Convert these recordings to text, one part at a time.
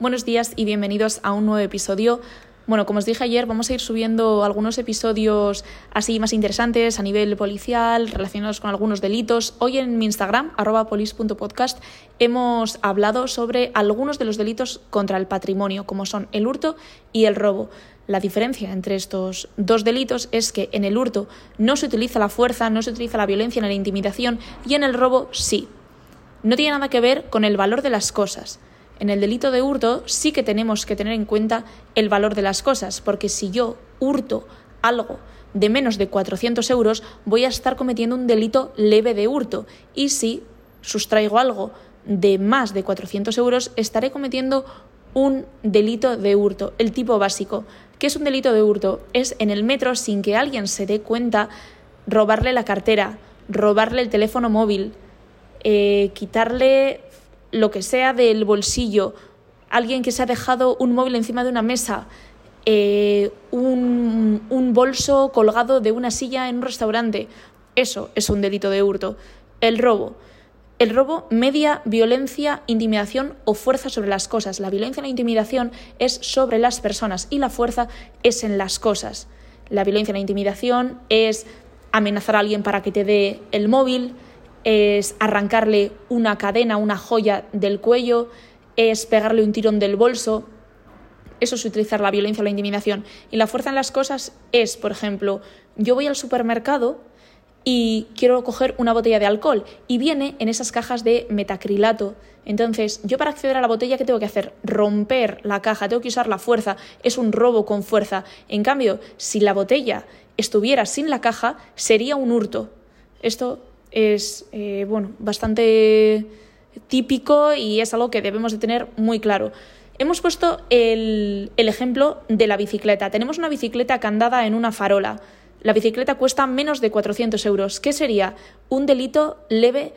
Buenos días y bienvenidos a un nuevo episodio. Bueno, como os dije ayer, vamos a ir subiendo algunos episodios así más interesantes a nivel policial, relacionados con algunos delitos. Hoy en mi Instagram, arroba polis.podcast, hemos hablado sobre algunos de los delitos contra el patrimonio, como son el hurto y el robo. La diferencia entre estos dos delitos es que en el hurto no se utiliza la fuerza, no se utiliza la violencia ni la intimidación y en el robo sí. No tiene nada que ver con el valor de las cosas. En el delito de hurto sí que tenemos que tener en cuenta el valor de las cosas, porque si yo hurto algo de menos de 400 euros, voy a estar cometiendo un delito leve de hurto. Y si sustraigo algo de más de 400 euros, estaré cometiendo un delito de hurto, el tipo básico. ¿Qué es un delito de hurto? Es en el metro, sin que alguien se dé cuenta, robarle la cartera, robarle el teléfono móvil, eh, quitarle lo que sea del bolsillo, alguien que se ha dejado un móvil encima de una mesa, eh, un, un bolso colgado de una silla en un restaurante. Eso es un delito de hurto. El robo. El robo media violencia, intimidación o fuerza sobre las cosas. La violencia y la intimidación es sobre las personas y la fuerza es en las cosas. La violencia y la intimidación es amenazar a alguien para que te dé el móvil, es arrancarle una cadena, una joya del cuello, es pegarle un tirón del bolso. Eso es utilizar la violencia o la intimidación. Y la fuerza en las cosas es, por ejemplo, yo voy al supermercado y quiero coger una botella de alcohol y viene en esas cajas de metacrilato. Entonces, yo para acceder a la botella, ¿qué tengo que hacer? Romper la caja, tengo que usar la fuerza, es un robo con fuerza. En cambio, si la botella estuviera sin la caja, sería un hurto. Esto es eh, bueno, bastante típico y es algo que debemos de tener muy claro. Hemos puesto el, el ejemplo de la bicicleta. Tenemos una bicicleta candada en una farola. La bicicleta cuesta menos de 400 euros. ¿Qué sería? Un delito leve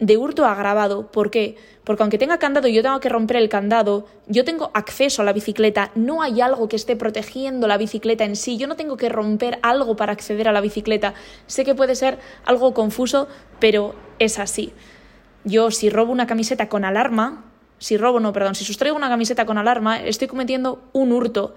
de hurto agravado. ¿Por qué? Porque aunque tenga candado y yo tengo que romper el candado, yo tengo acceso a la bicicleta, no hay algo que esté protegiendo la bicicleta en sí, yo no tengo que romper algo para acceder a la bicicleta. Sé que puede ser algo confuso, pero es así. Yo si robo una camiseta con alarma, si robo, no, perdón, si sustraigo una camiseta con alarma, estoy cometiendo un hurto,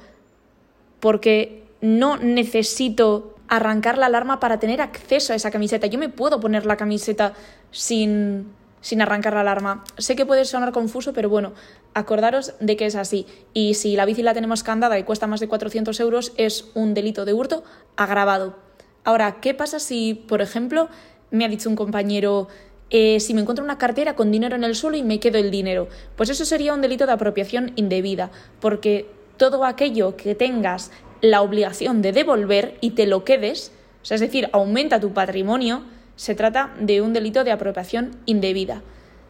porque no necesito arrancar la alarma para tener acceso a esa camiseta. Yo me puedo poner la camiseta sin, sin arrancar la alarma. Sé que puede sonar confuso, pero bueno, acordaros de que es así. Y si la bici la tenemos candada y cuesta más de 400 euros, es un delito de hurto agravado. Ahora, ¿qué pasa si, por ejemplo, me ha dicho un compañero, eh, si me encuentro una cartera con dinero en el suelo y me quedo el dinero? Pues eso sería un delito de apropiación indebida, porque todo aquello que tengas la obligación de devolver y te lo quedes, es decir, aumenta tu patrimonio, se trata de un delito de apropiación indebida.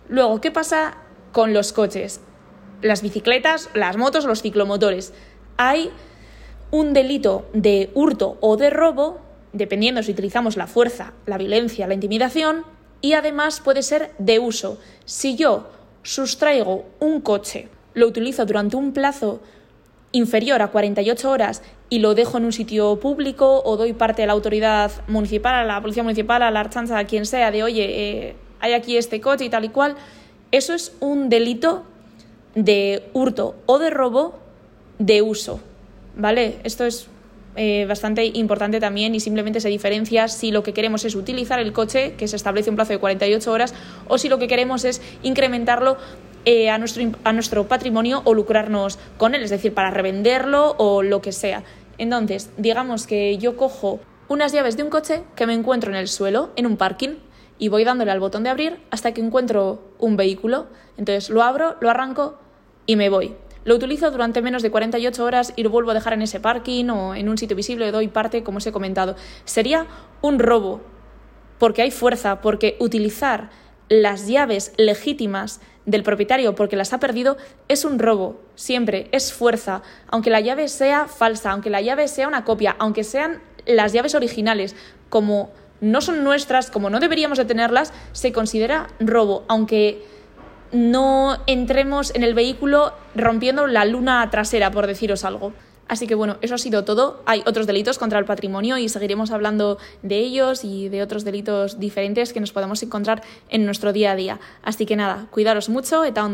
Luego, ¿qué pasa con los coches? Las bicicletas, las motos, los ciclomotores. Hay un delito de hurto o de robo, dependiendo si utilizamos la fuerza, la violencia, la intimidación, y además puede ser de uso. Si yo sustraigo un coche, lo utilizo durante un plazo inferior a 48 horas y lo dejo en un sitio público o doy parte a la autoridad municipal, a la policía municipal, a la archanza, a quien sea, de oye, eh, hay aquí este coche y tal y cual, eso es un delito de hurto o de robo de uso. ¿Vale? Esto es eh, bastante importante también y simplemente se diferencia si lo que queremos es utilizar el coche, que se establece un plazo de 48 horas, o si lo que queremos es incrementarlo eh, a, nuestro, a nuestro patrimonio o lucrarnos con él, es decir, para revenderlo o lo que sea. Entonces, digamos que yo cojo unas llaves de un coche que me encuentro en el suelo, en un parking, y voy dándole al botón de abrir hasta que encuentro un vehículo. Entonces lo abro, lo arranco y me voy. Lo utilizo durante menos de 48 horas y lo vuelvo a dejar en ese parking o en un sitio visible, le doy parte, como os he comentado. Sería un robo, porque hay fuerza, porque utilizar las llaves legítimas del propietario porque las ha perdido es un robo, siempre, es fuerza, aunque la llave sea falsa, aunque la llave sea una copia, aunque sean las llaves originales, como no son nuestras, como no deberíamos de tenerlas, se considera robo, aunque no entremos en el vehículo rompiendo la luna trasera, por deciros algo. Así que bueno, eso ha sido todo. Hay otros delitos contra el patrimonio y seguiremos hablando de ellos y de otros delitos diferentes que nos podemos encontrar en nuestro día a día. Así que nada, cuidaros mucho, eta ondo.